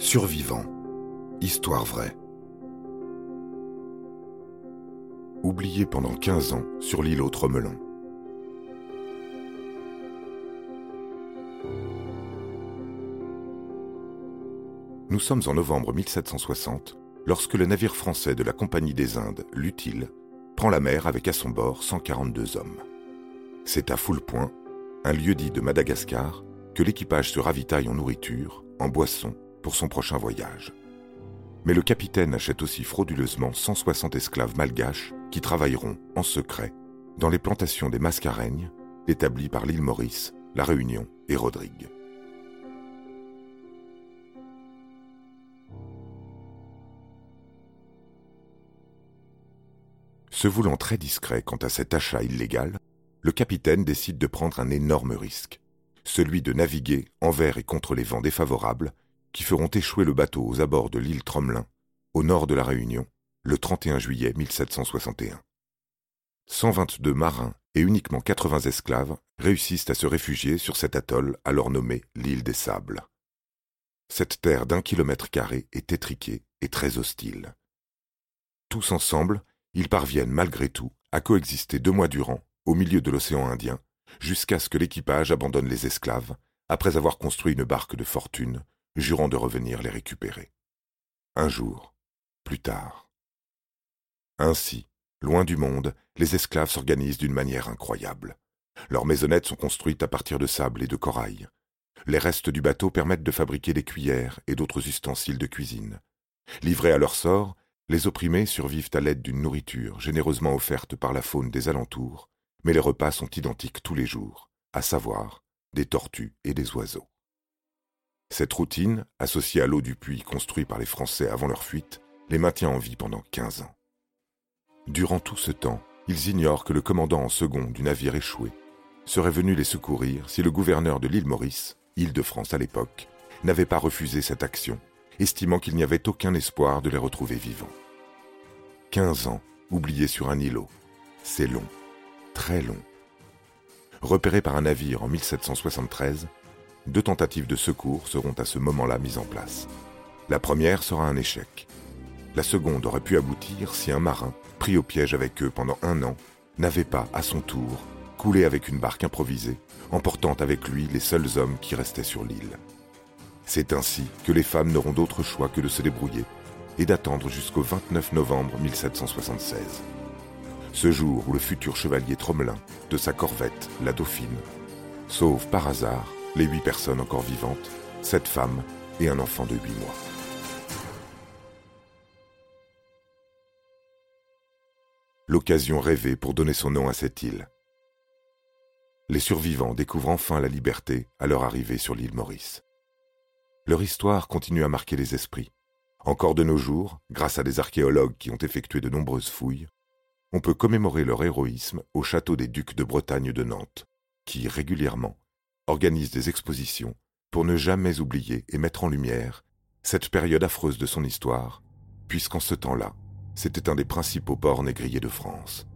Survivants. Histoire vraie. Oublié pendant 15 ans sur l'île au Tromelin. Nous sommes en novembre 1760 lorsque le navire français de la Compagnie des Indes, l'Utile, prend la mer avec à son bord 142 hommes. C'est à Foulpoint, un lieu-dit de Madagascar, que l'équipage se ravitaille en nourriture, en boissons son prochain voyage. Mais le capitaine achète aussi frauduleusement 160 esclaves malgaches qui travailleront en secret dans les plantations des Mascareignes établies par l'île Maurice, la Réunion et Rodrigue. Se voulant très discret quant à cet achat illégal, le capitaine décide de prendre un énorme risque, celui de naviguer envers et contre les vents défavorables qui feront échouer le bateau aux abords de l'île Tromelin, au nord de la Réunion, le 31 juillet 1761. 122 marins et uniquement 80 esclaves réussissent à se réfugier sur cet atoll alors nommé l'île des Sables. Cette terre d'un kilomètre carré est étriquée et très hostile. Tous ensemble, ils parviennent malgré tout à coexister deux mois durant au milieu de l'océan Indien, jusqu'à ce que l'équipage abandonne les esclaves, après avoir construit une barque de fortune jurant de revenir les récupérer. Un jour, plus tard. Ainsi, loin du monde, les esclaves s'organisent d'une manière incroyable. Leurs maisonnettes sont construites à partir de sable et de corail. Les restes du bateau permettent de fabriquer des cuillères et d'autres ustensiles de cuisine. Livrés à leur sort, les opprimés survivent à l'aide d'une nourriture généreusement offerte par la faune des alentours, mais les repas sont identiques tous les jours, à savoir des tortues et des oiseaux. Cette routine, associée à l'eau du puits construit par les Français avant leur fuite, les maintient en vie pendant 15 ans. Durant tout ce temps, ils ignorent que le commandant en second du navire échoué serait venu les secourir si le gouverneur de l'île Maurice, Île-de-France à l'époque, n'avait pas refusé cette action, estimant qu'il n'y avait aucun espoir de les retrouver vivants. 15 ans, oubliés sur un îlot, c'est long, très long. Repérés par un navire en 1773, deux tentatives de secours seront à ce moment-là mises en place. La première sera un échec. La seconde aurait pu aboutir si un marin, pris au piège avec eux pendant un an, n'avait pas, à son tour, coulé avec une barque improvisée, emportant avec lui les seuls hommes qui restaient sur l'île. C'est ainsi que les femmes n'auront d'autre choix que de se débrouiller et d'attendre jusqu'au 29 novembre 1776. Ce jour où le futur chevalier Tromelin, de sa corvette, la Dauphine, sauve par hasard les huit personnes encore vivantes, sept femmes et un enfant de huit mois. L'occasion rêvée pour donner son nom à cette île. Les survivants découvrent enfin la liberté à leur arrivée sur l'île Maurice. Leur histoire continue à marquer les esprits. Encore de nos jours, grâce à des archéologues qui ont effectué de nombreuses fouilles, on peut commémorer leur héroïsme au château des Ducs de Bretagne de Nantes, qui régulièrement organise des expositions pour ne jamais oublier et mettre en lumière cette période affreuse de son histoire, puisqu'en ce temps-là, c'était un des principaux ports négriers de France.